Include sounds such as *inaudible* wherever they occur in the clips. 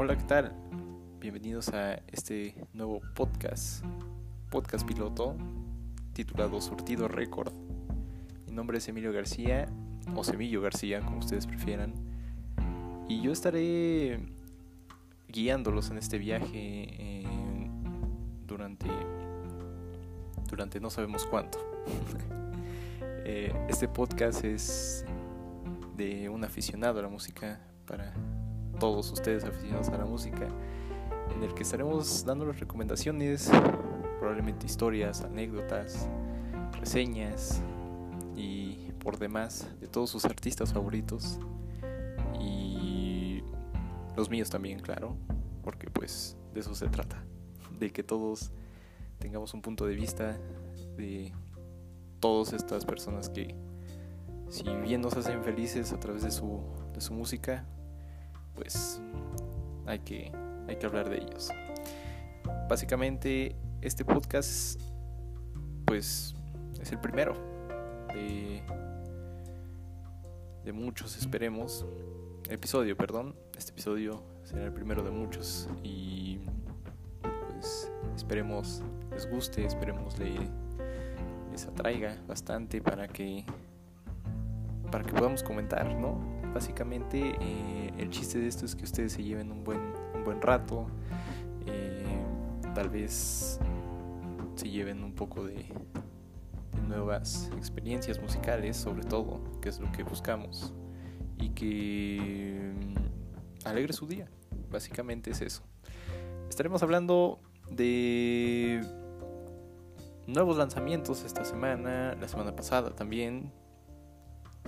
Hola, ¿qué tal? Bienvenidos a este nuevo podcast, podcast piloto, titulado Surtido Record. Mi nombre es Emilio García, o Semillo García, como ustedes prefieran, y yo estaré guiándolos en este viaje durante, durante no sabemos cuánto. *laughs* Eh, este podcast es de un aficionado a la música para todos ustedes aficionados a la música, en el que estaremos dándoles recomendaciones, probablemente historias, anécdotas, reseñas y por demás de todos sus artistas favoritos y los míos también, claro, porque pues de eso se trata, de que todos tengamos un punto de vista de todas estas personas que si bien nos hacen felices a través de su, de su música, pues hay que, hay que hablar de ellos. Básicamente este podcast pues es el primero de, de muchos, esperemos. Episodio, perdón. Este episodio será el primero de muchos y pues esperemos les guste, esperemos le, les atraiga bastante para que para que podamos comentar, ¿no? Básicamente eh, el chiste de esto es que ustedes se lleven un buen, un buen rato, eh, tal vez se lleven un poco de, nuevas experiencias musicales, sobre todo, que es lo que buscamos, y que mm, alegre su día, básicamente es eso. Estaremos hablando de nuevos lanzamientos esta semana, la semana pasada también,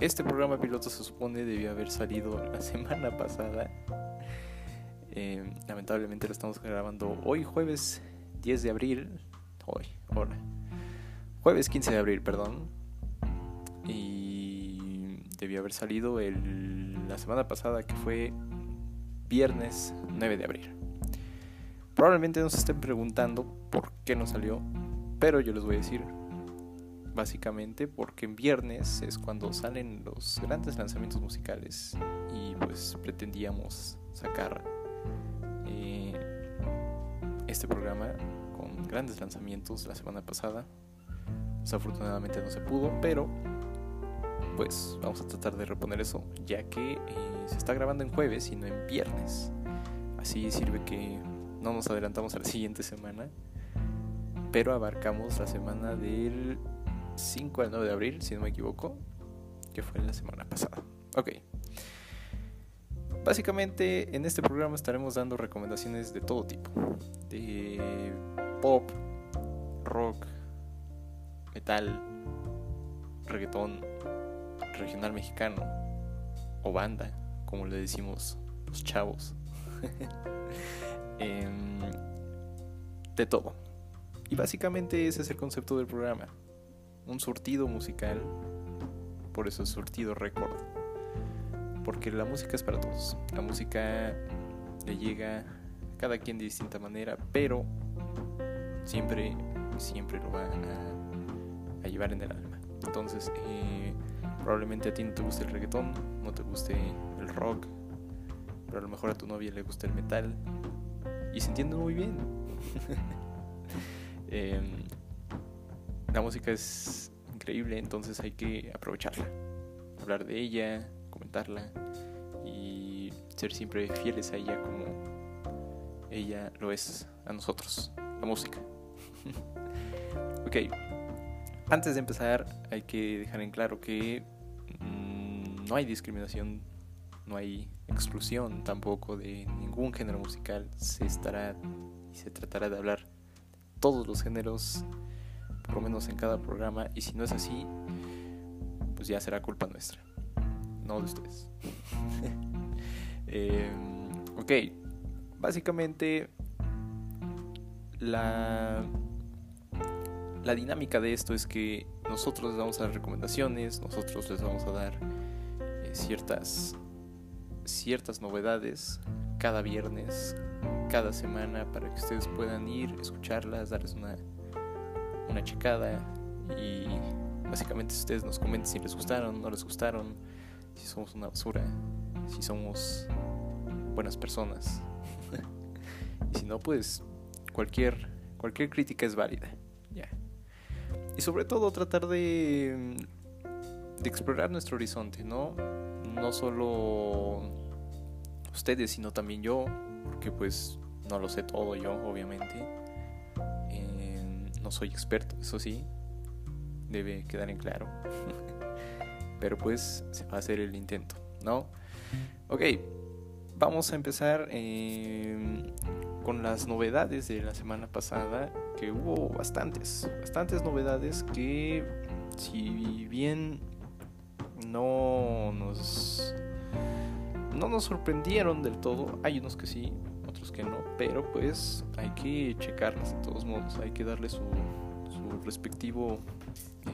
este programa piloto se supone debió haber salido la *laughs* semana pasada. Eh, lamentablemente lo estamos grabando hoy, jueves 10 de abril. Hoy, ahora. Jueves 15 de abril, perdón. Y debió haber salido la semana pasada, que fue viernes 9 de abril. Probablemente nos estén preguntando por qué no salió, pero yo les voy a decir básicamente porque en viernes es cuando salen los grandes lanzamientos musicales y pues pretendíamos sacar eh, este programa con grandes lanzamientos la semana pasada. Desafortunadamente no se pudo, pero pues vamos a tratar de reponer eso ya que eh, se está grabando en jueves y no en viernes. Así sirve que no nos adelantamos a la siguiente semana, pero abarcamos la semana del 5 al 9 de abril, si no me equivoco, que fue la semana pasada. Ok. Básicamente en este programa estaremos dando recomendaciones de todo tipo. De pop, rock, metal, reggaetón, regional mexicano o banda, como le decimos los chavos. *laughs* Em, de todo. Y básicamente ese es el concepto del programa un surtido musical, por eso es surtido récord, porque la música es para todos, la música le llega a cada quien de distinta manera, pero siempre, siempre lo va a, llevar en el alma. Entonces, eh, probablemente a ti no te guste el reggaetón, no te guste el rock, pero a lo mejor a tu novia le gusta el metal y se entienden muy bien. *laughs* eh, la música es increíble, entonces hay que aprovecharla, hablar de ella, comentarla y ser siempre fieles a ella como ella lo es a nosotros, la música. *laughs* ok, antes de empezar hay que dejar en claro que mmm, no hay discriminación, no hay exclusión tampoco de ningún género musical, se estará y se tratará de hablar todos los géneros por lo menos en cada programa, y si no es así, pues ya será culpa nuestra, no de ustedes. *laughs* eh, ok, básicamente la, la dinámica de esto es que nosotros les vamos a dar recomendaciones, nosotros les vamos a dar eh, ciertas, ciertas novedades cada viernes, cada semana, para que ustedes puedan ir, escucharlas, darles una una checada y básicamente ustedes nos comenten si les gustaron, no les gustaron, si somos una basura, si somos buenas personas. *laughs* Y si no, pues cualquier, cualquier crítica es válida. Ya. Y sobre todo tratar de, de explorar nuestro horizonte, ¿no? No solo ustedes, sino también yo, porque pues no lo sé todo yo, obviamente. Soy experto, eso sí, debe quedar en claro. *laughs* Pero pues se va a hacer el intento, ¿no? Ok, vamos a empezar eh, con las novedades de la semana pasada, que hubo bastantes, bastantes novedades que si bien no nos no nos sorprendieron del todo, hay unos que sí, que no, pero pues hay que checarlas de todos modos, hay que darle su, su respectivo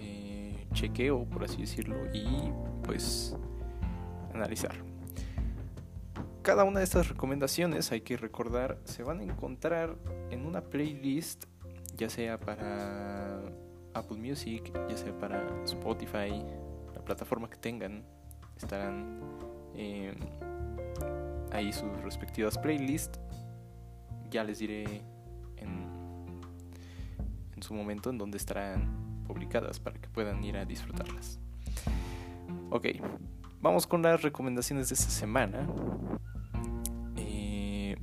eh, chequeo, por así decirlo, y pues analizar. Cada una de estas recomendaciones, hay que recordar, se van a encontrar en una playlist, ya sea para Apple Music, ya sea para Spotify, la plataforma que tengan, estarán eh, ahí sus respectivas playlists. Ya les diré en, su momento en donde estarán publicadas para que puedan ir a disfrutarlas. Ok, vamos con las recomendaciones de esta semana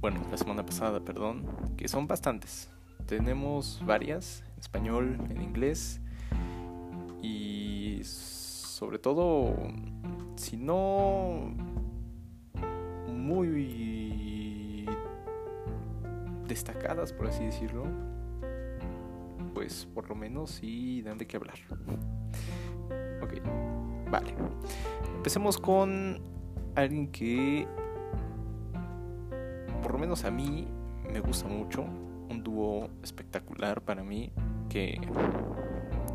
bueno, la semana pasada, perdón, que son bastantes. Tenemos varias, en español, en inglés, y sobre todo, si no muy destacadas, por así decirlo, pues por lo menos sí dan de qué hablar. Ok, vale. Empecemos con alguien que por lo menos a mí me gusta mucho. Un dúo espectacular para mí que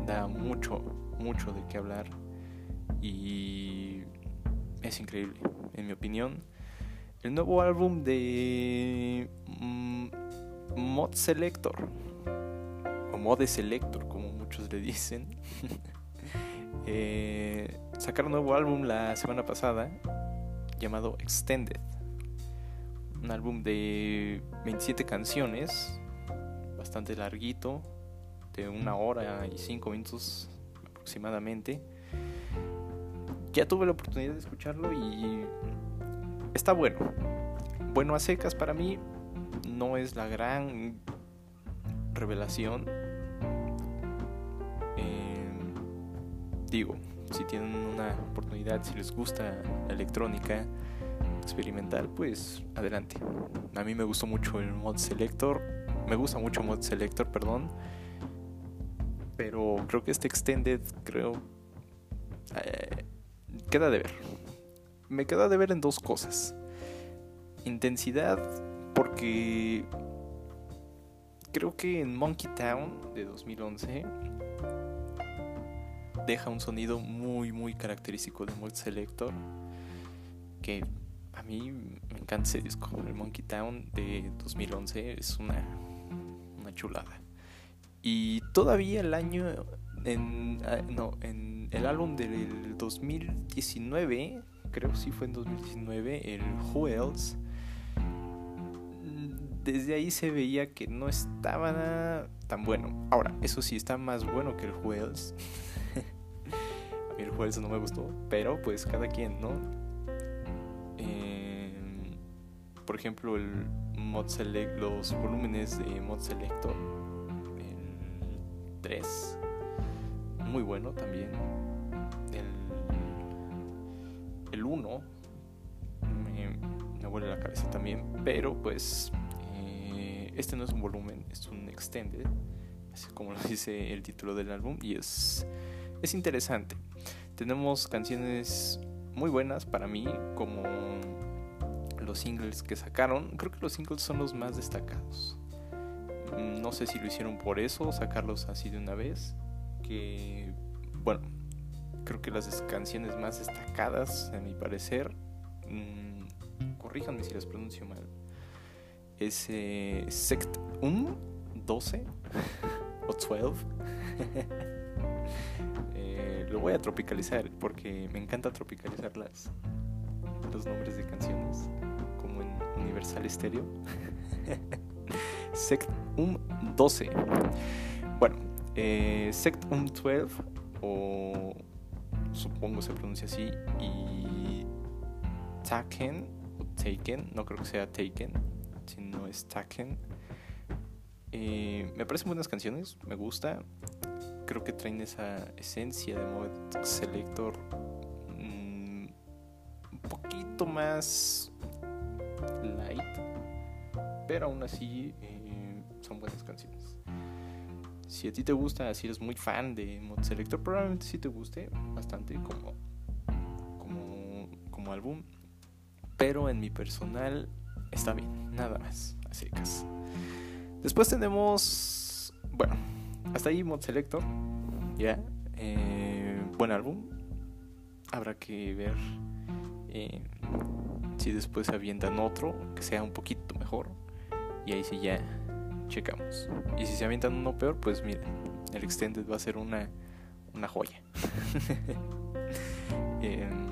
da mucho, mucho de qué hablar y es increíble, en mi opinión. El nuevo álbum de mm, Mod Selector o Mode Selector, como muchos le dicen. *laughs* eh, sacaron un nuevo álbum la semana pasada llamado Extended un álbum de 27 canciones, bastante larguito, de una hora y cinco minutos aproximadamente. Ya tuve la oportunidad de escucharlo y está bueno. Bueno a secas para mí, no es la gran revelación. Em, digo, si tienen una oportunidad, si les gusta la electrónica, experimental, pues adelante. A mí me gustó mucho el mod selector, me gusta mucho mod selector, perdón. Pero creo que este extended, creo, eh, queda de ver. Me queda de ver en dos cosas. Intensidad, porque creo que en Monkey Town de 2011 deja un sonido muy muy característico de Mod Selector que a mí me encanta ese disco. El Monkey Town de 2011 es una, una chulada. Y todavía el año, en, ah, no, en el álbum del 2019, creo que sí fue en 2019, el Who Else, desde ahí se veía que no estaba tan bueno. Ahora, eso sí, está más bueno que el mí *laughs* el Else no me gustó, pero pues cada quien, ¿no? por ejemplo, el mod select, los volúmenes de mod selector, el 3, muy bueno también. El, el 1 me, me la cabeza también, pero pues este no es un volumen, es un extended, así como lo *laughs* dice el título del álbum, y es, es interesante. Tenemos canciones muy buenas para mí, como los singles que sacaron, creo que los singles son los más destacados. Mm, no sé si lo hicieron por eso, sacarlos así de una vez. Que, bueno, creo que las canciones más destacadas, a mi parecer, mmm, corríjanme si las pronuncio mal, es eh, Sect 1, 12 o 12. *laughs* Eh, lo voy a tropicalizar porque me encanta tropicalizar las, los nombres de canciones. Universal Stereo. *laughs* Sectum 12. Bueno, eh, Sectum 12, o supongo se pronuncia así, y Taken, o Taken, no creo que sea Taken, es Taken. Eh, me parecen buenas canciones, me gusta. Creo que traen esa esencia de Mod Selector mm, un poquito más light, pero aún así eh, son buenas canciones. Si a ti te gusta, si eres muy fan de Mod Selector, probablemente sí te guste bastante como, como, como álbum, pero en mi personal está bien, nada más, así que Después tenemos, bueno, hasta ahí Mod Selector, ya, eh, buen álbum. Habrá que ver eh, si después se avientan otro que sea un poquito mejor. Y ahí sí ya checamos. Y si se avientan uno peor, pues miren, el Extended va a ser una, una joya. *laughs* Em,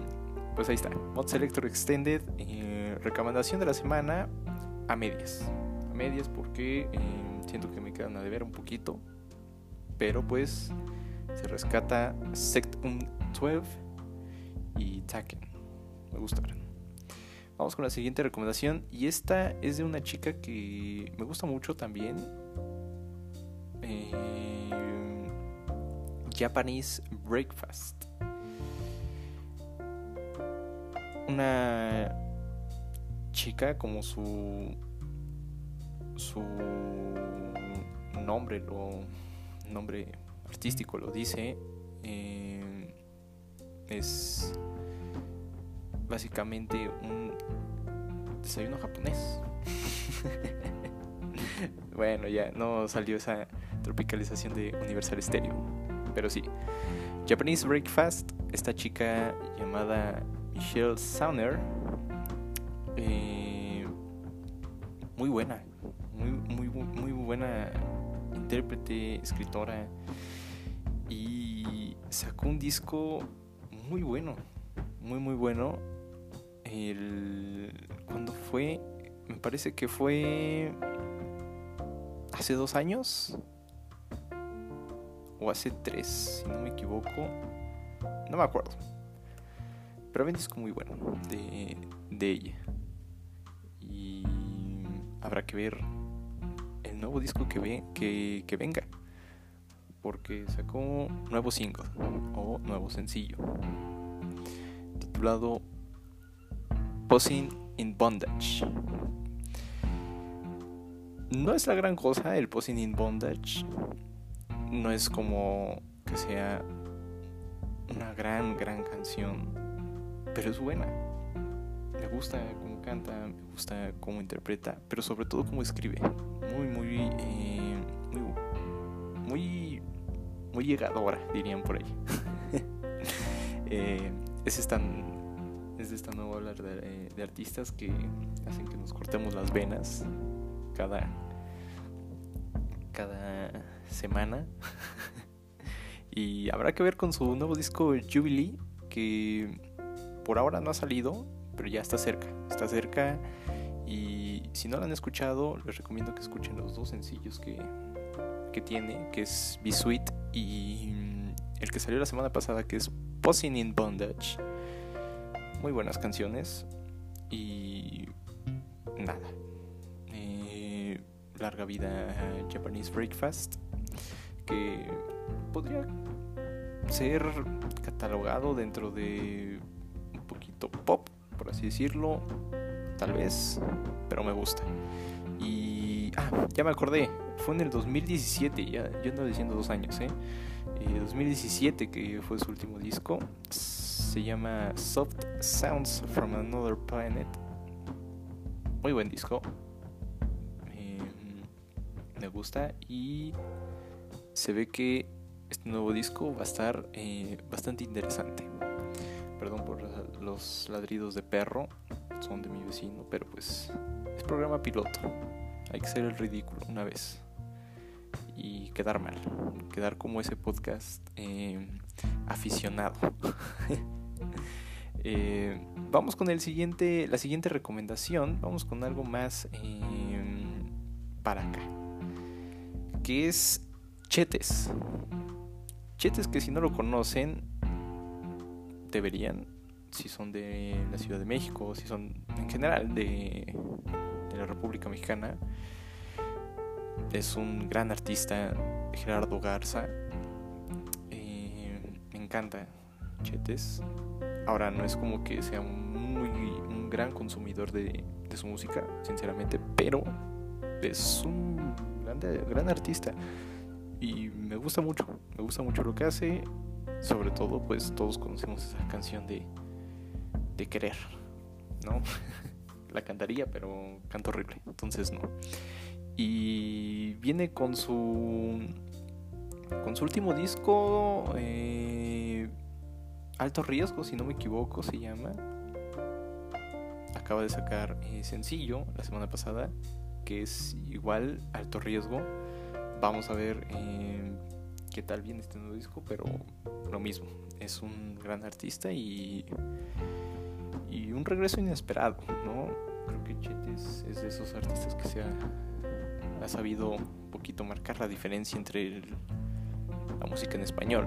pues ahí está, Mod Selector Extended. Eh, recomendación de la semana a medias medias porque eh, siento que me quedan a deber un poquito. Pero pues se rescata Sectum 12 y Taken. Me gustaron. Vamos con la siguiente recomendación. Y esta es de una chica que me gusta mucho también. Eh, Japanese Breakfast. Una chica como su su nombre, lo nombre artístico lo dice, eh, es básicamente un desayuno japonés. *laughs* bueno, ya no salió esa tropicalización de Universal Stereo, pero sí. Japanese Breakfast, esta chica llamada Michelle Sauner, eh, muy buena, muy, muy, muy buena intérprete, escritora. Y sacó un disco muy bueno, muy, muy bueno. El, cuando fue, me parece que fue hace dos años o hace tres, si no me equivoco. No me acuerdo. Pero un disco muy bueno de, de ella. Habrá que ver nuevo disco que, ve, que, que venga. Porque sacó nuevo single o nuevo sencillo titulado Posing in Bondage. No es la gran cosa el Posing in Bondage. No es como que sea una gran, gran canción. Pero es buena. Me gusta canta, me gusta cómo interpreta, pero sobre todo cómo escribe muy, muy, eh, muy, muy, llegadora, dirían por ahí. *laughs* eh, es, esta, es esta nueva ola de, de, artistas que hacen que nos cortemos las venas cada, cada semana. *laughs* y habrá que ver con su nuevo disco Jubilee, que por ahora no ha salido, pero ya está cerca. Está cerca y si no lo han escuchado, les recomiendo que escuchen los dos sencillos que, que tiene, que es Be Sweet y mm, el que salió la semana pasada, que es Posing in Bondage. Muy buenas canciones y nada. Eh, larga vida Japanese Breakfast, que podría ser catalogado dentro de un poquito pop, por así decirlo, tal vez, pero me gusta. Y. Ah, ya me acordé, fue en el 2017, ya yo ando diciendo dos años, ¿eh? 2017 eh, que fue su último disco. Se llama Soft Sounds from Another Planet. Muy buen disco. Eh, me gusta y se ve que este nuevo disco va a estar eh, bastante interesante. Perdón por los ladridos de perro son de mi vecino, pero pues es programa piloto. Hay que ser el ridículo una vez y quedar mal, quedar como ese podcast eh, aficionado. *laughs* Eh, vamos con el siguiente, la siguiente recomendación. Vamos con algo más eh, para acá. Que es Chetes. Chetes que si no lo conocen, deberían, si son de la Ciudad de México, si son en general de, la República Mexicana. Es un gran artista, Gerardo Garza. Eh, me encanta Chetes. Ahora no es como que sea muy, un gran consumidor de, de su música, sinceramente, pero es un grande, gran artista y me gusta mucho, me gusta mucho lo que hace, sobre todo pues todos conocemos esa canción de, de querer, ¿no? *laughs* La cantaría, pero canto horrible, entonces no. Y viene con su con su último disco eh, Alto Riesgo, si no me equivoco, se llama. Acaba de sacar eh, sencillo la semana pasada, que es igual Alto Riesgo Vamos a ver eh, qué tal viene este nuevo disco, pero lo mismo, es un gran artista y, y un regreso inesperado, ¿no? Creo que Chetes es de esos artistas que se ha, sabido un poquito marcar la diferencia entre la música en español,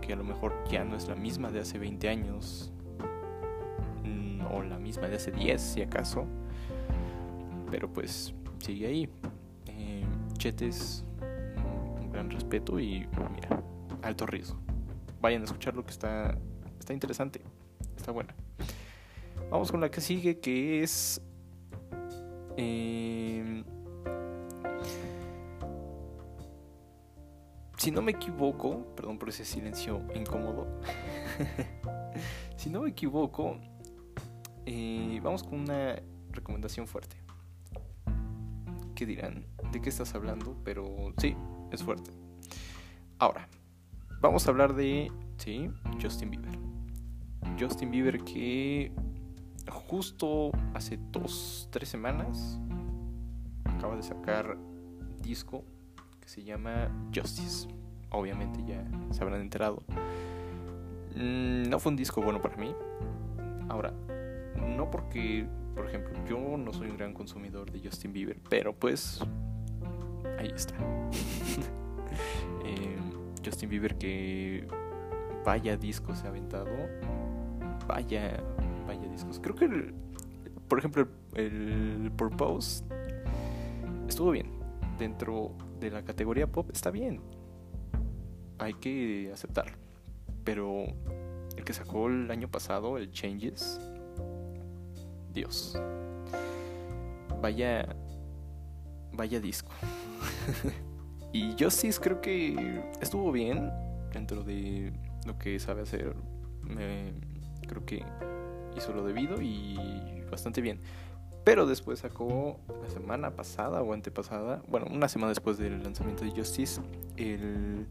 que a lo mejor ya no es la misma de hace 20 años, mm, o la misma de hace 10 si acaso, pero pues sigue ahí. Eh, Chetes respeto y mira, alto riesgo. Vayan a escuchar lo que está, está interesante, está buena. Vamos con la que sigue, que es... Em, si no me equivoco, perdón por ese silencio incómodo, *laughs* si no me equivoco, eh, vamos con una recomendación fuerte. ¿Qué dirán? ¿De qué estás hablando? Pero sí, es fuerte. Ahora, vamos a hablar de, Justin Bieber. Justin Bieber que justo hace dos, tres semanas acaba de sacar disco que se llama Justice. Obviamente ya se habrán enterado. Mm, no fue un disco bueno para mí. Ahora, no porque, por ejemplo, yo no soy un gran consumidor de Justin Bieber, pero pues ahí está. *laughs* Eh, Justin Bieber que vaya discos se ha aventado. Vaya, vaya discos. Creo que, por ejemplo, el, el Purpose estuvo bien. Dentro de la categoría pop está bien. Hay que aceptarlo. Pero el que sacó el año pasado, el Changes, Dios. Vaya, vaya disco. *laughs* y Justice creo que estuvo bien dentro de lo que sabe hacer. creo que hizo lo debido y bastante bien. Pero después sacó la semana pasada o antepasada, bueno, una semana después del lanzamiento de Justice, el,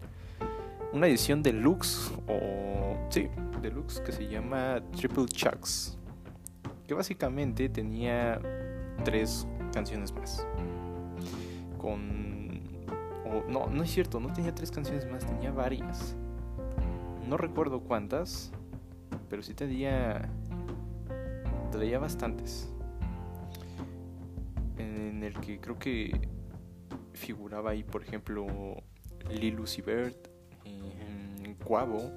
una edición deluxe, o sí, deluxe que se llama Triple Chucks, que básicamente tenía tres canciones más con... no, no es cierto, no tenía tres canciones más, tenía varias. No recuerdo cuántas, pero sí tenía... Traía bastantes. En el que creo que figuraba ahí, por ejemplo, Lil Lucy Bird, eh, Quavo,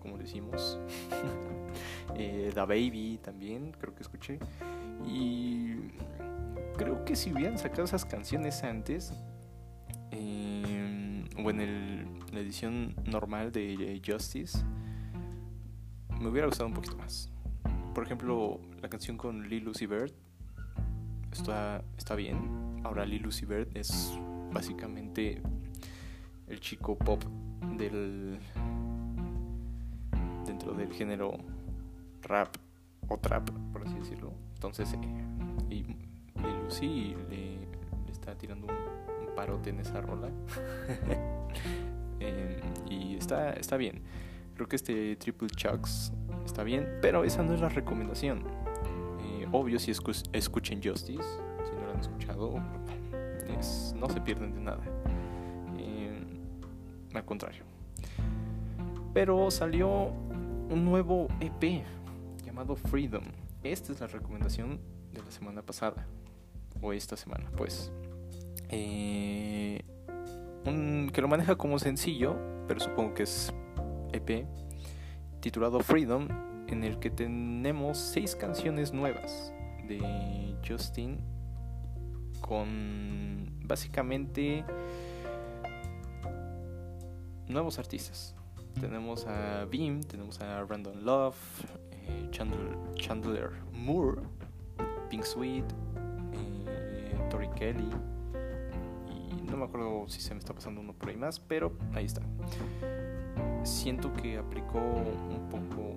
como decimos, *laughs* eh, Da Baby también, creo que escuché. Y creo que si hubieran sacado esas canciones antes, em, o en la edición normal de Justice, me hubiera gustado un poquito más. Por ejemplo, la canción con Lil Lucy Bird está, está bien. Ahora Lil Lucy Bird es básicamente el chico pop del dentro del género rap o trap, por así decirlo. Entonces, eh, y Lucy le, está tirando un, parote en esa rola. *laughs* Eh, y está, está bien. Creo que este Triple Chucks está bien, pero esa no es la recomendación. Eh, obvio, si escuchen Justice, si no lo han escuchado, no se pierden de nada. al contrario. Pero salió un nuevo EP llamado Freedom. Esta es la recomendación de la semana pasada o esta semana, pues. Eh, un, que lo maneja como sencillo, pero supongo que es EP, titulado Freedom, en el que tenemos seis canciones nuevas de Justin con básicamente nuevos artistas. Tenemos a Beam, tenemos a Random Love, eh, Chandler, Chandler, Moore, Pink Sweet, eh, Tori Kelly. No me acuerdo si se me está pasando uno por ahí más, pero ahí está. Siento que aplicó un poco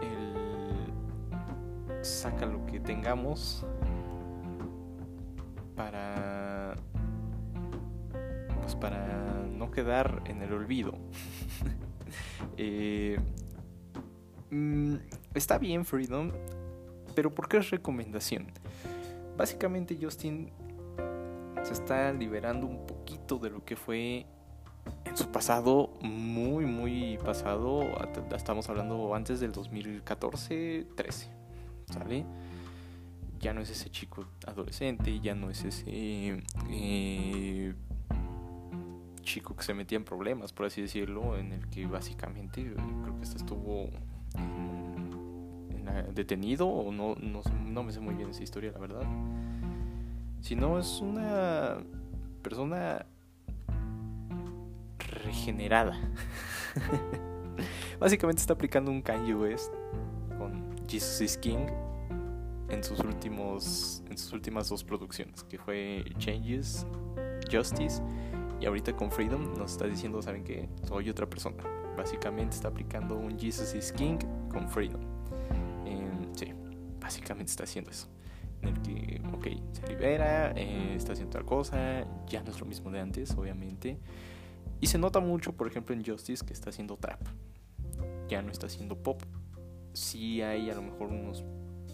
el saca lo que tengamos para pues para no quedar en el olvido. *laughs* Eh, mm, está bien Freedom, pero ¿por qué es recomendación? Básicamente Justin se está liberando un poquito de lo que fue en su pasado, muy, muy pasado. Estamos hablando antes del 2014-13, ¿sale? Ya no es ese chico adolescente, ya no es ese eh, chico que se metía en problemas, por así decirlo, en el que básicamente eh, creo que este estuvo detenido o no, no, me sé muy bien esa historia, la verdad. Sino es una persona regenerada. *laughs* Básicamente está aplicando un Kanye West con Jesus is King en sus últimos en sus últimas dos producciones, que fue Changes, Justice y ahorita con Freedom nos está diciendo, ¿saben que Soy otra persona. Básicamente está aplicando un Jesus is King con Freedom. sí, básicamente está haciendo eso. En el que, ok, se libera, eh, está haciendo tal cosa, ya no es lo mismo de antes, obviamente. Y se nota mucho, por ejemplo, en Justice que está haciendo trap. Ya no está haciendo pop. Sí hay a lo mejor unos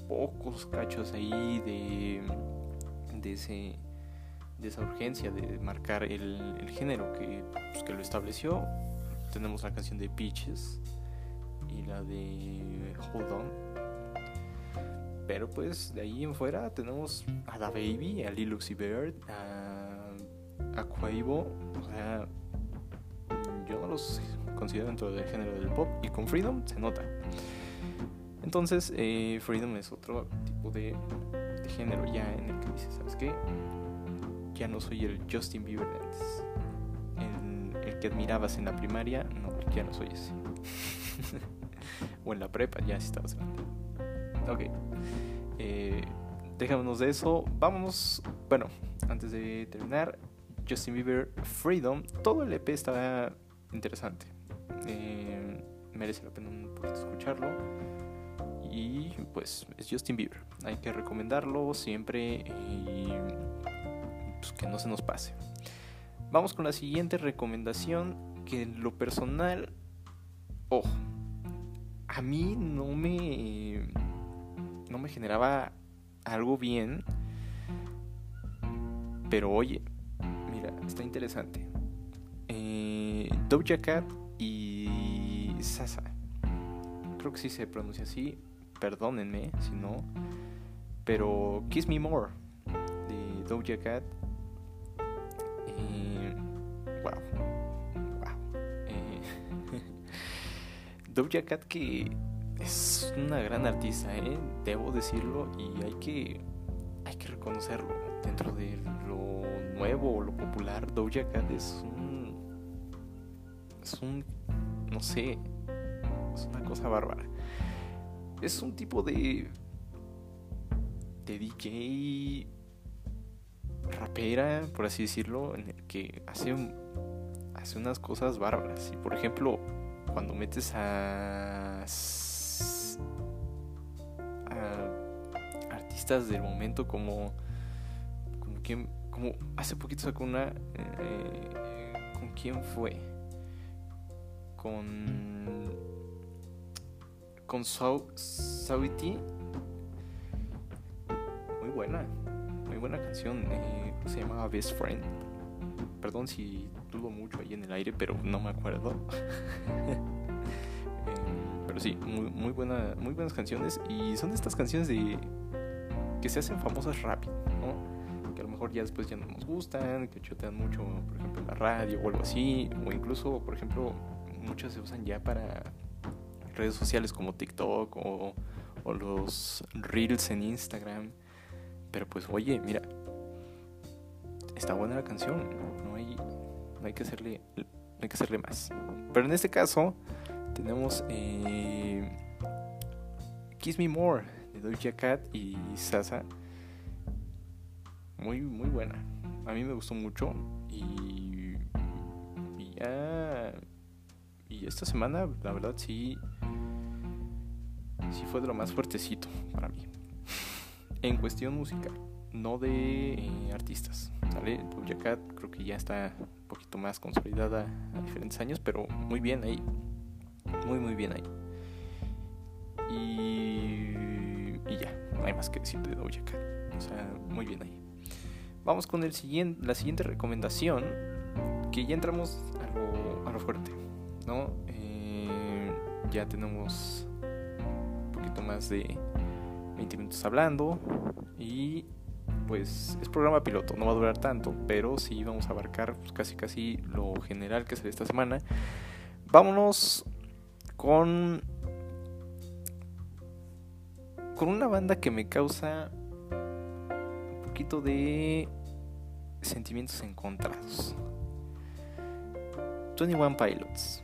pocos cachos ahí de, de ese de esa urgencia de marcar el, género que, pues, que lo estableció. Tenemos la canción de Peaches y la de Hold On. Pero pues de ahí en fuera tenemos a Da Baby, a Lil Uzi Bird, a, a. O sea, yo no los considero dentro del género del pop y con Freedom se nota. Entonces, eh, Freedom es otro tipo de, género ya en el que dices, ¿sabes qué? ya no soy el Justin Bieber antes. El, que admirabas en la primaria, no, ya no soy ese. *laughs* o en la prepa, ya si estabas grande. Ok. Eh, de eso. Vamos. Bueno, antes de terminar, Justin Bieber Freedom. Todo el EP está interesante. Eh, merece la pena un poquito escucharlo. Y pues es Justin Bieber. Hay que recomendarlo siempre. Y pues, que no se nos pase. Vamos con la siguiente recomendación que en lo personal, ojo, a mí no me no me generaba algo bien, pero oye, mira, está interesante. Eh, Doja Cat y Sasa. Creo que sí se pronuncia así. Perdónenme si no. Pero Kiss Me More de Doja Cat wow. Wow. Eh, *laughs* Doja Cat que es una gran artista, ¿eh? debo decirlo, y hay que, hay que reconocerlo. Dentro de lo nuevo o lo popular, Doja Cat es un. Es un. No sé. Es una cosa bárbara. Es un tipo de. de DJ rapera, por así decirlo, en el que hace, hace unas cosas bárbaras. Y por ejemplo, cuando metes a, del momento como, como quien, como hace poquito sacó una, eh, ¿con quién fue? Con con Sauti muy buena buena canción, eh, se llamaba Best Friend. Perdón si dudo mucho ahí en el aire, pero no me acuerdo. *laughs* Em, pero sí, muy, muy, buena, muy buenas canciones. Y son estas canciones de que se hacen famosas rápido, Que a lo mejor ya después ya no nos gustan, que chotean mucho, por ejemplo, la radio o algo así, o incluso, por ejemplo, muchas se usan ya para redes sociales como TikTok o, los reels en Instagram. Pero pues oye, mira, está buena la canción, no hay, no hay que hacerle, no hay que hacerle más. Pero en este caso tenemos eh, Kiss Me More Doja Cat y Sasa. Muy, muy buena. A mí me gustó mucho y, y ya y esta semana la verdad sí sí fue de lo más fuertecito para mí *laughs* en cuestión musical no de eh, artistas ¿vale? Doja Cat creo que ya está un poquito más consolidada a diferentes años pero muy bien ahí muy muy bien ahí y, no hay más que decir de Doja Cat o sea muy bien ahí vamos con el siguiente la siguiente recomendación que ya entramos a lo, a lo fuerte ¿no? Eh, ya tenemos un poquito más de 20 minutos hablando y pues es programa piloto, no va a durar tanto, pero sí vamos a abarcar pues, casi casi lo general que será esta semana. Vámonos con con una banda que me causa un poquito de sentimientos encontrados. 21 Pilots.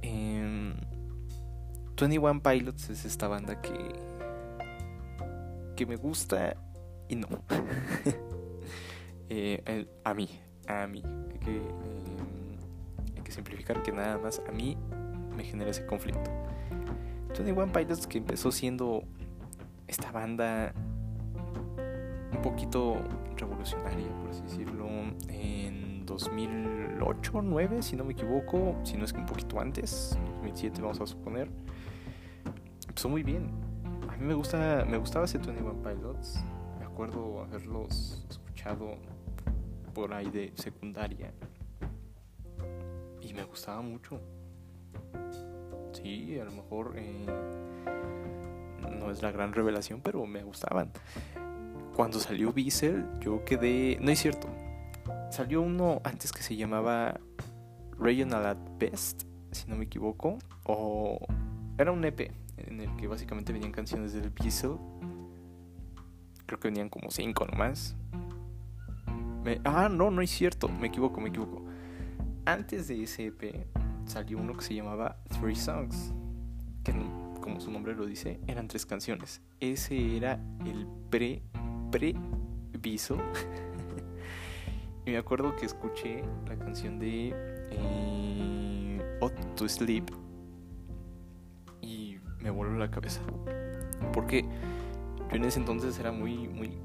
21 em, Pilots es esta banda que que me gusta y no. *laughs* Eh, a mí, a mí. Hay que, em, hay que simplificar que nada más a mí me genera ese conflicto. 21 Pilots que empezó siendo esta banda un poquito revolucionaria, por así decirlo, en 2008, 2009, si no me equivoco, si no es que un poquito antes, 2007 vamos a suponer. Empezó muy bien. A mí me gusta, me gustaba ese 21 Pilots. Me acuerdo haberlos escuchado por ahí de secundaria. Y me gustaba mucho. Sí, a lo mejor eh, no es la gran revelación, pero me gustaban. Cuando salió Diesel, yo quedé. No es cierto. Salió uno antes que se llamaba Regional at Best, si no me equivoco. O era un EP en el que básicamente venían canciones del Diesel. Creo que venían como cinco nomás. Ah, no, no es cierto. Me equivoco, me equivoco. Antes de ese EP salió uno que se llamaba Three Songs. Que como su nombre lo dice, eran tres canciones. Ese era el pre, pre viso. *laughs* y me acuerdo que escuché la canción de eh, to Sleep y me voló la cabeza. Porque yo en ese entonces era muy, muy,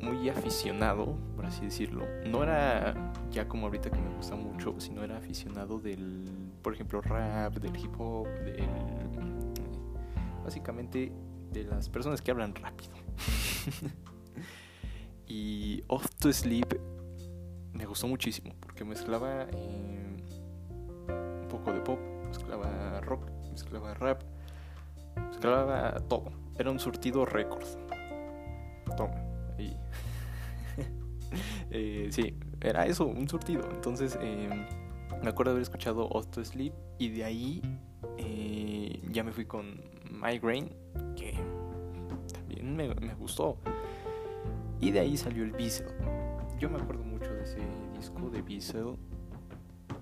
muy aficionado, por así decirlo. No era ya como ahorita que me gusta mucho, sino era aficionado del, por ejemplo, rap, del hip hop, del básicamente de las personas que hablan rápido. *laughs* y Off to Sleep me gustó muchísimo porque mezclaba eh, un poco de pop, mezclaba rock, mezclaba rap, mezclaba todo. Era un surtido récord. Toma. *laughs* eh, sí, era eso, un surtido. Entonces, eh, me acuerdo haber escuchado Off to Sleep y de ahí eh, ya me fui con Migraine, que también me, gustó. Y de ahí salió el Beasel. Yo me acuerdo mucho de ese disco de Beasel,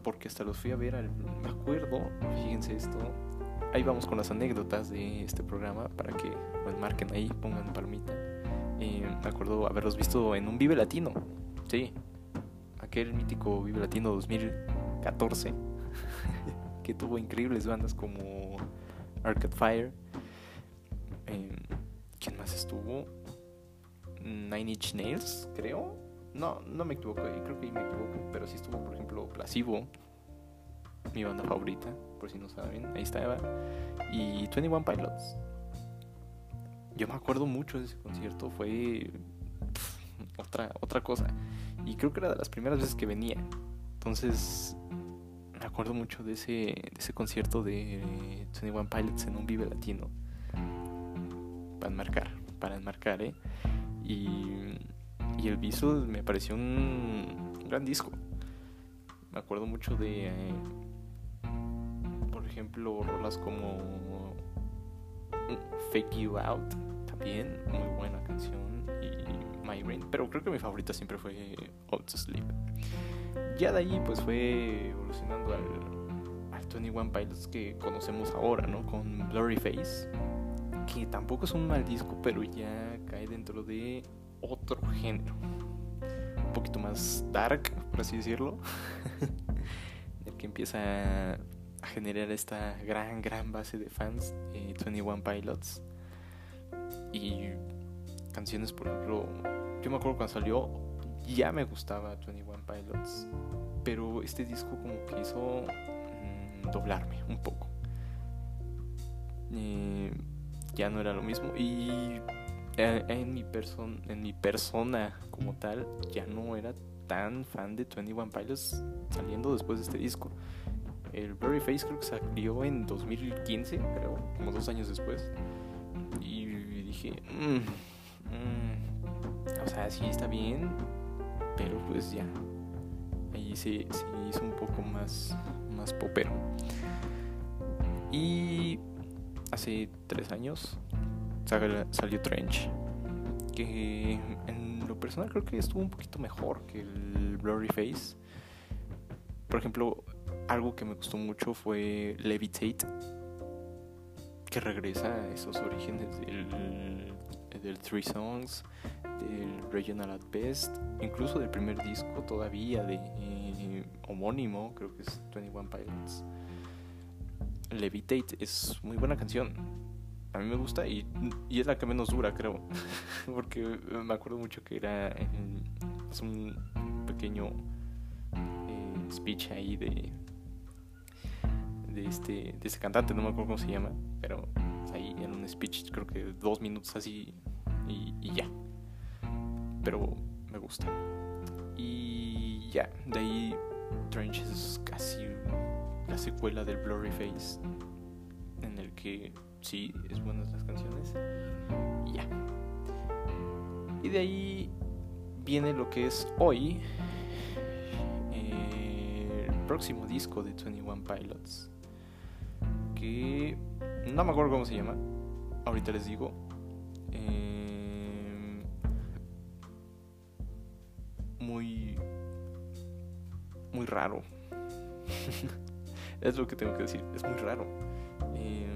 porque hasta los fui a ver, al, me acuerdo, fíjense esto, ahí vamos con las anécdotas de este programa para que pues, marquen ahí, pongan palomita. Me acuerdo haberlos visto en un Vive Latino, sí, aquel mítico Vive Latino 2014, *laughs* que tuvo increíbles bandas como Arcade Fire, eh, ¿Quién más estuvo? Nine Inch Nails, creo. No, no me equivoco, creo que me equivoco, pero sí estuvo, por ejemplo, Placebo, mi banda favorita, por si no saben, ahí estaba, y 21 Pilots. Yo me acuerdo mucho de ese concierto, fue otra, otra cosa, y creo que era de las primeras veces que venía, entonces me acuerdo mucho de ese, de ese concierto de 21 Pilots en un Vive Latino para enmarcar, para enmarcar, ¿eh? Y Y el visual me pareció un gran disco. Me acuerdo mucho de, eh, por ejemplo, rolas como Fake You Out, también muy buena canción, y My Rain, pero creo que mi favorita siempre fue Out to Sleep. Ya de ahí pues fue evolucionando al, al 21 Pilots que conocemos ahora, ¿no? Con Blurry Face, que tampoco es un mal disco, pero ya cae dentro de otro género. Un poquito más dark, por así decirlo. *laughs* el que empieza a generar esta gran, gran base de fans, eh, 21 Pilots. Y canciones, por ejemplo, yo me acuerdo cuando salió, ya me gustaba 21 Pilots, pero este disco como que hizo mmm, doblarme un poco. Eh, ya no era lo mismo y eh, en mi, person en mi persona como tal ya no era tan fan de 21 Pilots saliendo después de este disco. El Blurry Face creo que salió en 2015, creo, como dos años después. Dije, mmm, mmm, o sea, sí está bien, pero pues ya. Ahí se, se hizo un poco más, más popero. Y hace tres años salió Trench, que en lo personal creo que estuvo un poquito mejor que el Blurry Face. Por ejemplo, algo que me gustó mucho fue Levitate, que regresa a esos orígenes del, Three Songs, del Regional at Best, incluso del primer disco todavía de eh, homónimo, creo que es 21 Pilots. Levitate es muy buena canción. A mí me gusta y, y es la que menos dura, creo. *laughs* Porque me acuerdo mucho que era es un pequeño eh, speech ahí de de este de este cantante, no me acuerdo cómo se llama, pero ahí en un speech creo que dos minutos así y, y ya. Pero me gusta. Y ya, de ahí Trench es casi la secuela del Blurry Face, en el que sí, es buenas las canciones. Y ya. Y de ahí viene lo que es hoy eh, el próximo disco de 21 Pilots. Que no me acuerdo cómo se llama. Ahorita les digo. Eh, muy. Muy raro. *laughs* es lo que tengo que decir. Es muy raro. Eh,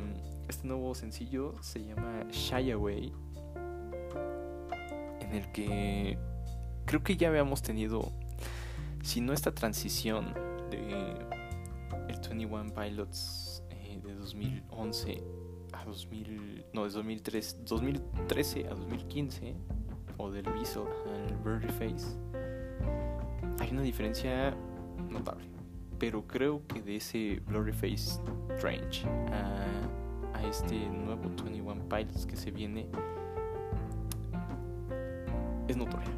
este nuevo sencillo se llama Shy Away. En el que creo que ya habíamos tenido, si no esta transición de el 21 Pilots de 2011 a 2000, no, de 2003, 2013 a 2015, o del Viso al Birdie Face, hay una diferencia notable. Pero creo que de ese Blurry Face Strange a, a este nuevo 21 Pilots que se viene es notoria.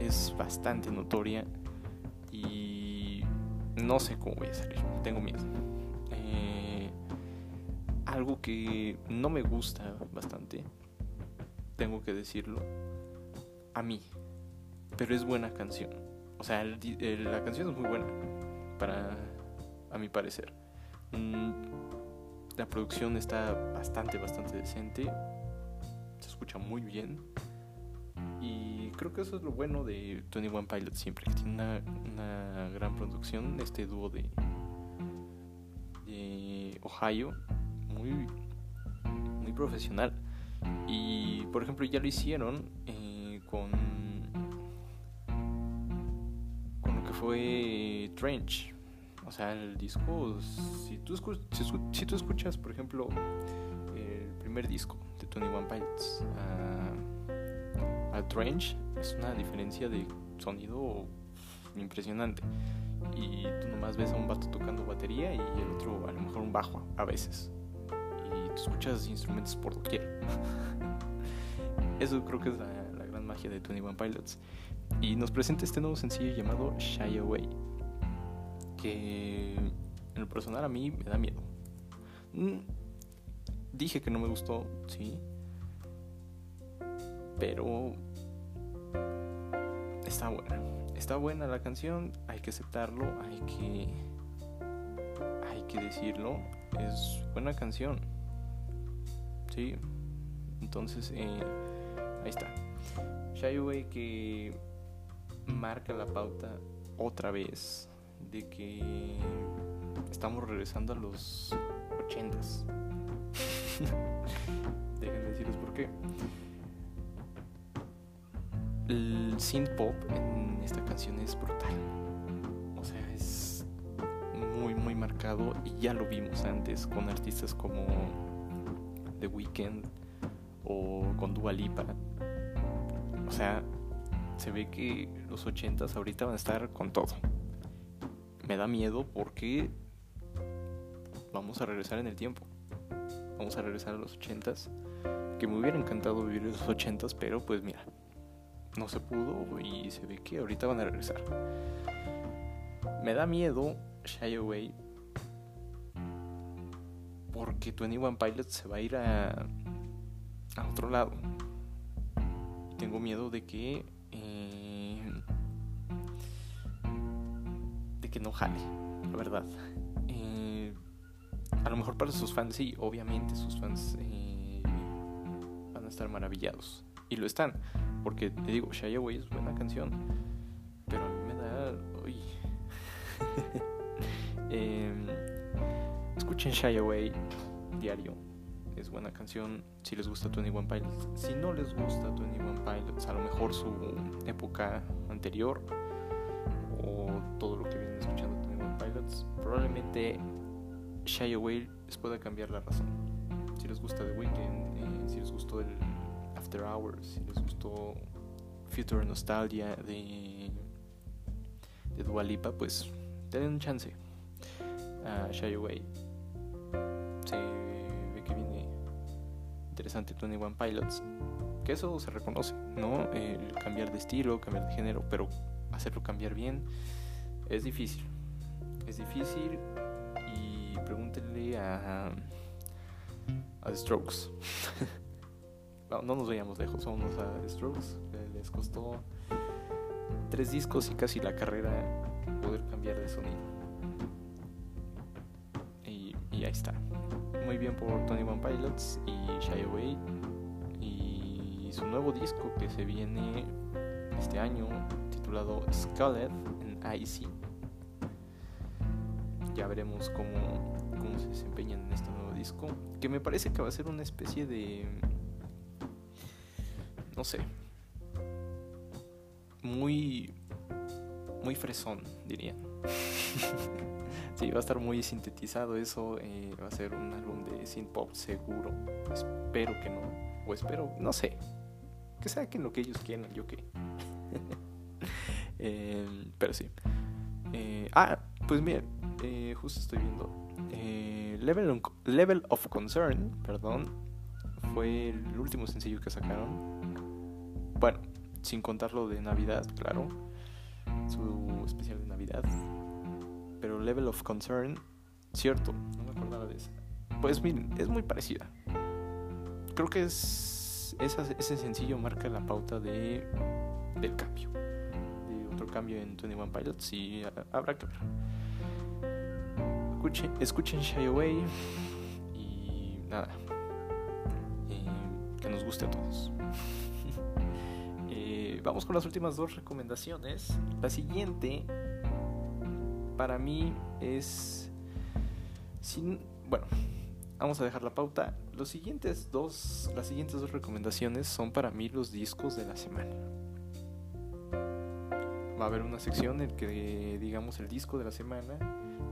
Es bastante notoria y no sé cómo voy a salir. Tengo miedo. Algo que no me gusta bastante, tengo que decirlo, a mí, pero es buena canción. O sea, la canción es muy buena, para a mi parecer. Mm, la producción está bastante, bastante decente. Se escucha muy bien. Y creo que eso es lo bueno de 21 Pilots siempre, que tiene una, una gran producción. Este dúo de, de Ohio, muy, muy profesional. Y por ejemplo, ya lo hicieron eh, con, con lo que fue Trench. O sea, el disco, si tú, escuchas, por ejemplo, el primer disco de 21 Pilots a, a Trench, es una diferencia de sonido impresionante. Y tú nomás ves a un vato tocando batería y el otro a lo mejor un bajo a veces. Escuchas instrumentos por doquier. *laughs* Eso creo que es la, gran magia de 21 Pilots. Y nos presenta este nuevo sencillo llamado Shy Away. Que en lo personal a mí me da miedo. Dije que no me gustó, sí. Pero está buena. Está buena la canción, hay que aceptarlo, hay que hay que decirlo, es buena canción. Sí. Entonces, eh, ahí está. Shy Away que marca la pauta otra vez de que estamos regresando a los ochentas. *laughs* Déjenme decirles por qué. El synth pop en esta canción es brutal. O sea, es muy, muy marcado y ya lo vimos antes con artistas como The Weeknd o con Dua Lipa. O sea, se ve que los ochentas ahorita van a estar con todo. Me da miedo porque vamos a regresar en el tiempo. Vamos a regresar a los ochentas. Que me hubiera encantado vivir en los ochentas, pero pues mira, no se pudo y se ve que ahorita van a regresar. Me da miedo Shy Away porque 21 Pilots se va a ir a, a otro lado. Tengo miedo de que eh, de que no jale, la verdad. Eh, a lo mejor para sus fans sí, obviamente sus fans eh, van a estar maravillados y lo están, porque te digo, Shy Away es buena canción, pero a mí me da, uy. *laughs* Em, escuchen Shy Away diario es buena canción si les gusta 21 Pilots. Si no les gusta 21 Pilots, a lo mejor su época anterior o todo lo que vienen escuchando 21 Pilots, probablemente Shy Away les pueda cambiar la razón. Si les gusta The Weeknd, eh, si les gustó el After Hours, si les gustó Future Nostalgia de, de Dua pues denle un chance a Shy Away. Interesante 21 Pilots, que eso se reconoce, ¿no? El cambiar de estilo, cambiar de género, pero hacerlo cambiar bien es difícil. Es difícil y pregúntenle a, a Strokes. *laughs* no, no, nos vayamos lejos, vamos a Strokes. Les costó tres discos y casi la carrera poder cambiar de sonido. Muy bien por Tony One Pilots y Shy Away. Y su nuevo disco que se viene este año, titulado Scarlet en IC. Ya veremos cómo, cómo se desempeñan en este nuevo disco. Que me parece que va a ser una especie de. No sé. Muy. Muy fresón, diría. *laughs* Sí, va a estar muy sintetizado eso. Eh, va a ser un álbum de synth pop seguro. Espero que no. O espero, no sé. Que saquen lo que ellos quieran, yo qué. *laughs* Pero sí. Eh, ah, pues mira, eh, justo estoy viendo. Level, Level of Concern, perdón, fue el último sencillo que sacaron. Bueno, sin contarlo de Navidad, claro. Su Level of Concern, cierto, no me acordaba de esa. Pues miren, es muy parecida. Creo que es ese sencillo marca la pauta de del cambio, de otro cambio en 21 Pilots y habrá que ver. Escuchen, escuchen Shy Away y nada, eh, que nos guste a todos. *laughs* Eh, vamos con las últimas dos recomendaciones. La siguiente para mí es... Sin, bueno, vamos a dejar la pauta. Los siguientes dos, las siguientes dos recomendaciones son para mí los discos de la semana. Va a haber una sección en que digamos el disco de la semana,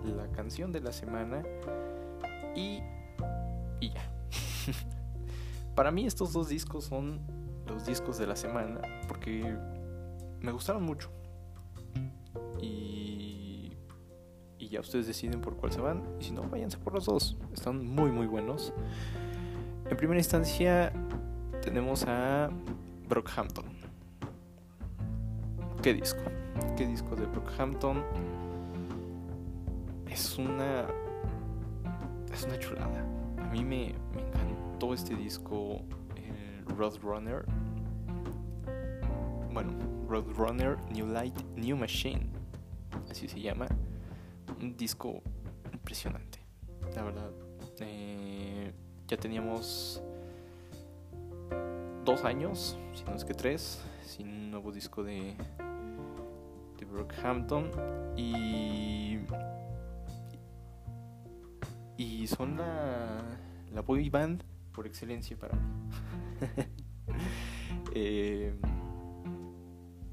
la canción de la semana y, y ya. *laughs* para mí estos dos discos son los discos de la semana porque me gustaron mucho. Ya ustedes deciden por cuál se van. Y si no, váyanse por los dos. Están muy, muy buenos. En primera instancia tenemos a Brockhampton. ¿Qué disco? ¿Qué disco de Brockhampton? Es una... Es una chulada. A mí me, me encantó este disco, el Roadrunner. bueno, Roadrunner New Light New Machine, así se llama, un disco impresionante, la verdad. Eh, ya teníamos dos años, si no es que tres, sin un nuevo disco de, de Brockhampton y y son la, la boy band por excelencia para mí. *laughs* eh,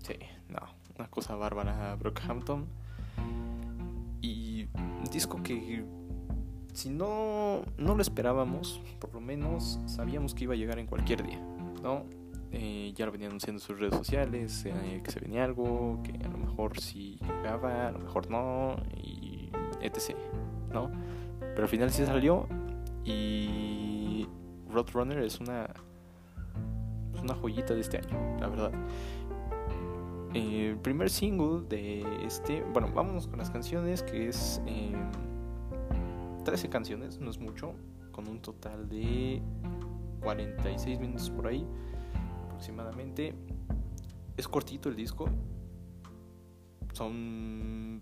sí, no, una cosa bárbara Brockhampton disco que si no, no lo esperábamos, por lo menos sabíamos que iba a llegar en cualquier día. ¿no? Eh, ya lo venían anunciando en sus redes sociales, eh, que se venía algo, que a lo mejor sí llegaba, a lo mejor no, etc. ¿no? Pero al final sí salió y Roadrunner es una, una joyita de este año, la verdad. Eh, el primer single de este, bueno, vámonos con las canciones, que es 13 canciones, no es mucho, con un total de 46 minutos por ahí aproximadamente. Es cortito el disco. Son...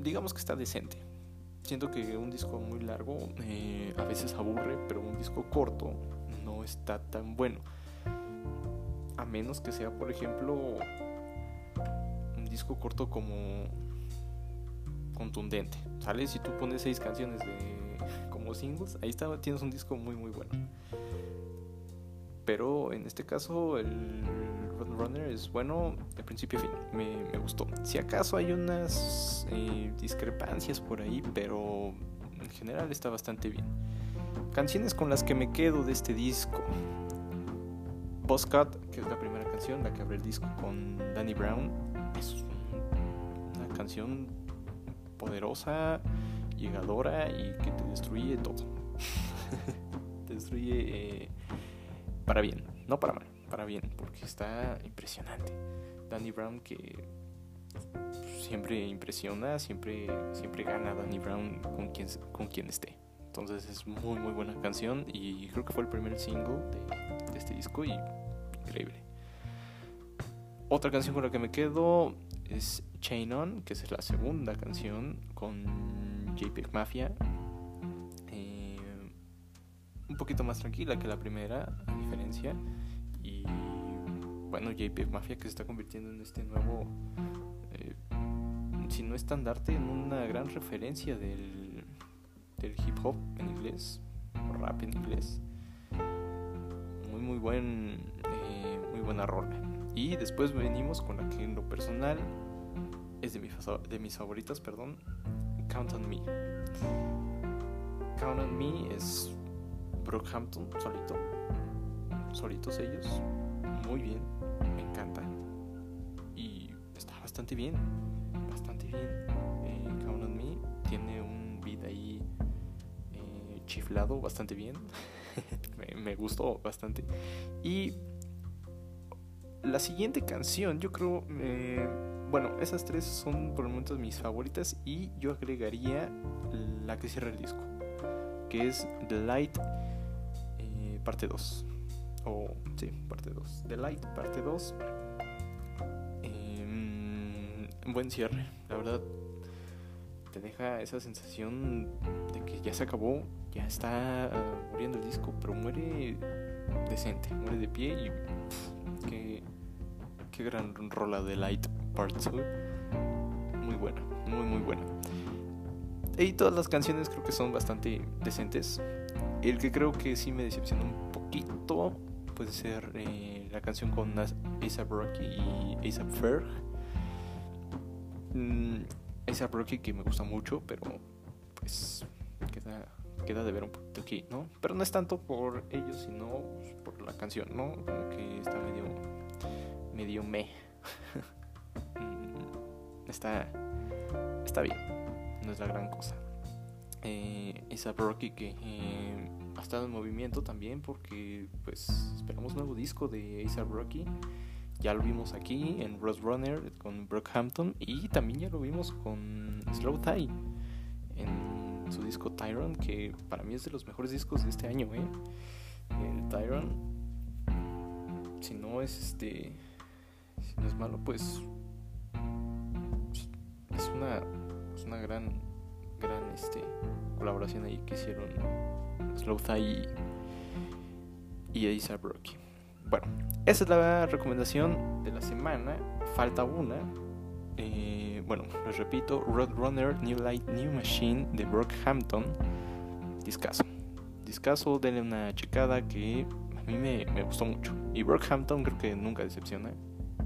Digamos que está decente. Siento que un disco muy largo eh, a veces aburre, pero un disco corto no está tan bueno. A menos que sea, por ejemplo, disco corto como contundente. ¿Sale? Si tú pones seis canciones de como singles, ahí está, tienes un disco muy muy bueno. Pero en este caso el Runner es bueno de principio a fin, me, gustó. Si acaso hay unas eh, discrepancias por ahí, pero en general está bastante bien. Canciones con las que me quedo de este disco. Postcard, que es la primera canción, la que abre el disco con Danny Brown. Es una canción poderosa, llegadora y que te destruye todo. *laughs* te destruye... Eh, para bien, no para mal, para bien, porque está impresionante. Danny Brown que siempre impresiona, siempre, siempre gana Danny Brown con quien, con quien esté. Entonces es muy muy buena canción y creo que fue el primer single de, este disco y increíble. Otra canción con la que me quedo es Chain On, que es la segunda canción con JPEG Mafia un poquito más tranquila que la primera, a diferencia. Y bueno, JP Mafia que se está convirtiendo en este nuevo, eh, si no estandarte, en una gran referencia del, hip hop en inglés, rap en inglés. Muy, muy buen, eh, muy buena rola. Y después venimos con la que en lo personal es de, de mis favoritas, perdón, Count on Me. Count on Me es Brockhampton solito. Solitos ellos. Muy bien. Me encanta. Y está bastante bien. Bastante bien. Eh, Count on Me tiene un beat ahí eh, chiflado bastante bien. *laughs* me, gustó bastante. Y la siguiente canción, yo creo. Eh, bueno, esas tres son por el momento mis favoritas. Y yo agregaría la que cierra el disco. Que es The Light parte 2. O, sí, parte 2. The Light, parte 2. Eh, buen cierre, la verdad. Te deja esa sensación de que ya se acabó, ya está uh, muriendo el disco, pero muere decente, muere de pie y qué, qué gran rola de Light Part 2. Muy buena, muy muy buena. Y todas las canciones creo que son bastante decentes. El que creo que sí me decepcionó un poquito puede ser eh, la canción con ASAP Rocky y ASAP Ferg. Mm, ASAP Rocky que me gusta mucho, pero pues queda, queda de ver un poquito aquí, ¿no? Pero no es tanto por ellos, sino por la canción, ¿no? Como que está medio, medio me. *laughs* Está, está bien, no es la gran cosa eh, Rocky que eh, ha estado en movimiento también porque pues esperamos nuevo disco de A$AP Rocky ya lo vimos aquí en Runner con Brockhampton y también ya lo vimos con Slow Tie en su disco Tyron que para mí es de los mejores discos de este año ¿eh? el Tyron si no es este no es malo, pues es una, una gran, gran este, colaboración ahí que hicieron Slow y, y A$AP Rocky. Bueno, esa es la recomendación de la semana. Falta una. Eh, bueno, les repito, Roadrunner New Light New Machine de Brockhampton. Discaso. Discaso, denle una checada que a mí me, me gustó mucho. Y Brockhampton creo que nunca decepciona.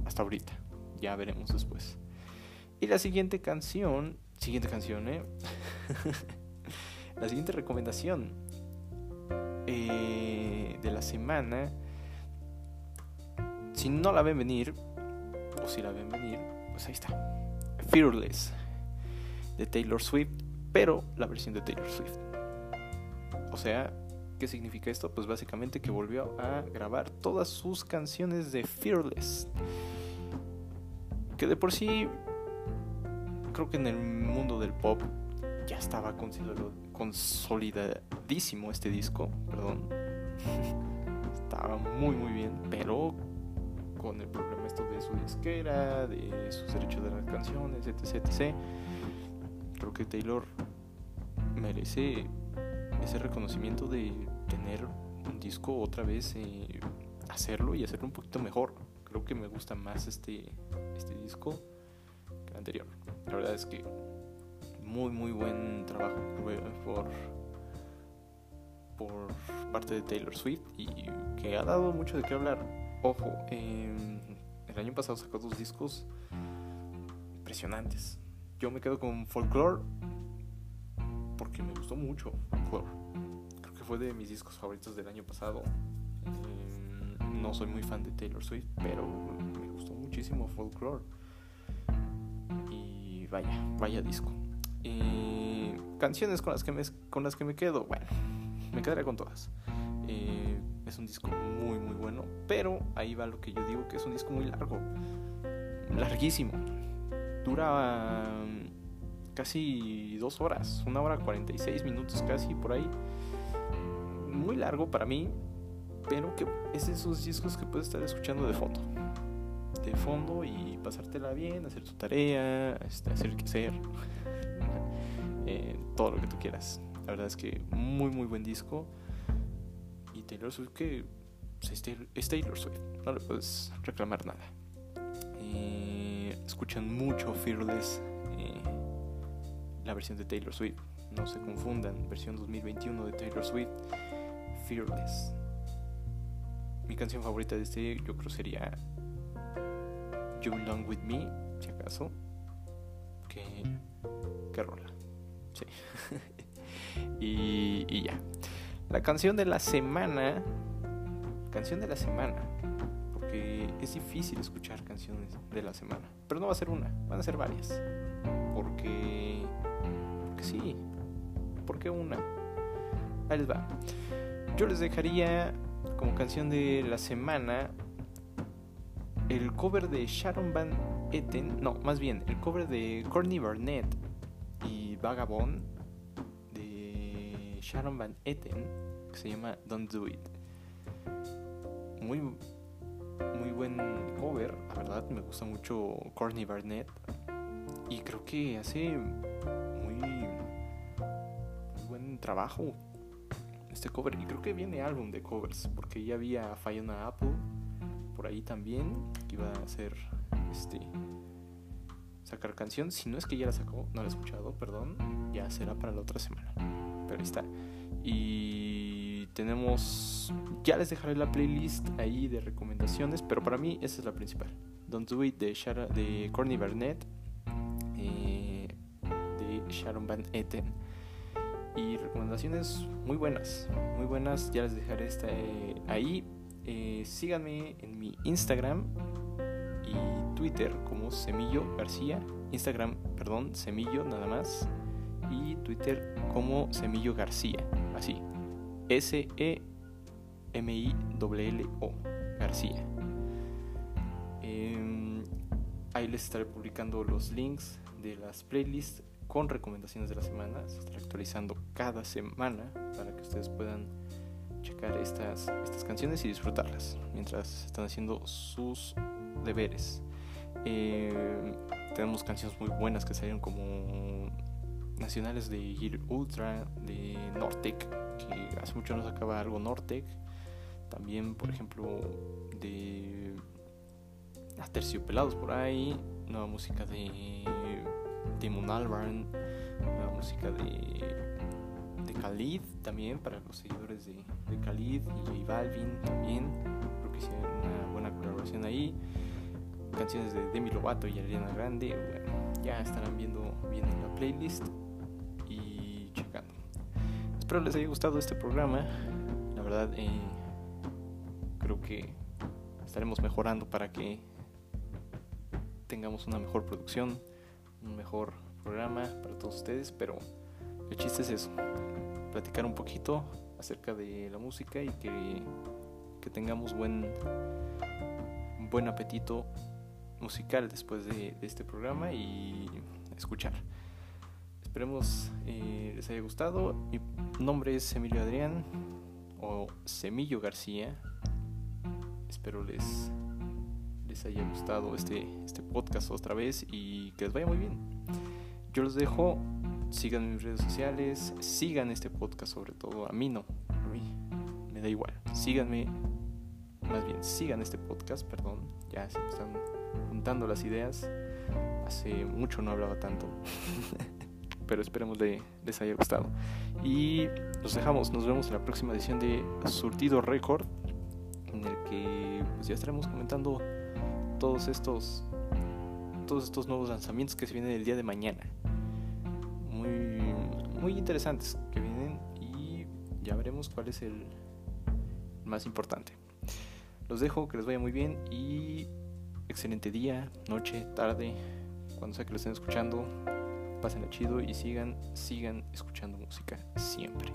Hasta ahorita. Ya veremos después. Y la siguiente canción. Siguiente canción, ¿eh? *laughs* la siguiente recomendación eh, de la semana. Si no la ven venir, o si la ven venir, pues ahí está. Fearless de Taylor Swift, pero la versión de Taylor Swift. O sea, ¿qué significa esto? Pues básicamente que volvió a grabar todas sus canciones de Fearless. Que de por sí creo que en el mundo del pop ya estaba consolidadísimo este disco, perdón. *laughs* estaba muy muy bien, pero con el problema esto de su disquera, de sus derechos de las canciones, etc, etc. Creo que Taylor merece ese reconocimiento de tener un disco otra vez, eh, hacerlo y hacerlo un poquito mejor. Creo que me gusta más este, este disco que el anterior. La verdad es que muy muy buen trabajo por, por parte de Taylor Swift y que ha dado mucho de qué hablar. Ojo, el año pasado sacó dos discos impresionantes. Yo me quedo con Folklore porque me gustó mucho Folklore. Creo que fue de mis discos favoritos del año pasado. Em, no soy muy fan de Taylor Swift, pero me gustó muchísimo Folklore vaya, vaya disco. y canciones con las que me, con las que me quedo, bueno, me quedaré con todas. Es un disco muy, muy bueno, pero ahí va lo que yo digo, que es un disco muy largo, larguísimo. Dura um, casi dos horas, una hora 46 minutos casi por ahí. Muy largo para mí, pero que es esos discos que puedes estar escuchando de fondo de fondo y pasártela bien, hacer tu tarea, este, hacer que hacer, *laughs* eh, todo lo que tú quieras. La verdad es que muy muy buen disco y Taylor Swift que pues, es Taylor Swift, no le puedes reclamar nada. Eh, escuchan mucho Fearless, eh, la versión de Taylor Swift, no se confundan, versión 2021 de Taylor Swift, Fearless. Mi canción favorita de este yo creo sería You Belong With Me, si acaso. Que, que rola. Sí. *laughs* y, y ya. La canción de la semana. Canción de la semana. Porque es difícil escuchar canciones de la semana. Pero no va a ser una, van a ser varias. Porque. Porque sí. porque una? Ahí les va. Yo les dejaría como canción de la semana el cover de Sharon Van Etten, no, más bien, el cover de Courtney Barnett y Vagabond de Sharon Van Etten, que se llama Don't Do It. Muy, muy buen cover, la verdad, me gusta mucho Courtney Barnett y creo que hace muy, muy buen trabajo este cover y creo que viene álbum de covers porque ya había Fiona Apple por ahí también, iba a hacer este sacar canción. Si no es que ya la sacó, no la he escuchado, perdón, ya será para la otra semana. Pero ahí está. Y tenemos, ya les dejaré la playlist ahí de recomendaciones, pero para mí esa es la principal. Don't Do It de, Shara, de Courtney Barnett, eh, de Sharon Van Etten. Y recomendaciones muy buenas, muy buenas. Ya les dejaré esta eh, ahí eh, síganme en mi Instagram y Twitter como Semillo García. Instagram, perdón, Semillo nada más. Y Twitter como Semillo García. Así. S-E-M-I-L-L-O. García. Em, ahí les estaré publicando los links de las playlists con recomendaciones de la semana. Se estará actualizando cada semana para que ustedes puedan checar estas, estas canciones y disfrutarlas mientras están haciendo sus deberes. Eh, tenemos canciones muy buenas que salieron como nacionales de Gear Ultra, de Nortec, que hace mucho no sacaba algo Nortec. También, por ejemplo, de Terciopelados por ahí, nueva música de Damon Albarn, nueva música de, de Khalid también, para los seguidores de, de Khalid y J Balvin también. Creo que hicieron una buena colaboración ahí. Canciones de Demi Lovato y Ariana Grande, bueno, ya estarán viendo bien en la playlist y checando. Espero les haya gustado este programa. La verdad, eh, creo que estaremos mejorando para que tengamos una mejor producción, programa para todos ustedes, pero el chiste es eso, platicar un poquito acerca de la música y que, que tengamos buen, buen apetito musical después de, de este programa y escuchar. Esperemos eh, les haya gustado. Mi nombre es Emilio Adrián o Semillo García. Espero les les haya gustado este, este podcast otra vez y que les vaya muy bien. Yo los dejo, sigan mis redes sociales, sigan este podcast sobre todo, a mí no, me da igual, síganme, más bien sigan este podcast, perdón, ya se me están juntando las ideas, hace mucho no hablaba tanto, *laughs* pero esperemos de, les haya gustado. Y los dejamos, nos vemos en la próxima edición de Surtido Record, en el que pues, ya estaremos comentando todos estos todos estos nuevos lanzamientos que se vienen el día de mañana. Muy muy interesantes que vienen y ya veremos cuál es el más importante. Los dejo, que les vaya muy bien y excelente día, noche, tarde, cuando sea que lo estén escuchando, pásenla chido y sigan, sigan escuchando música siempre.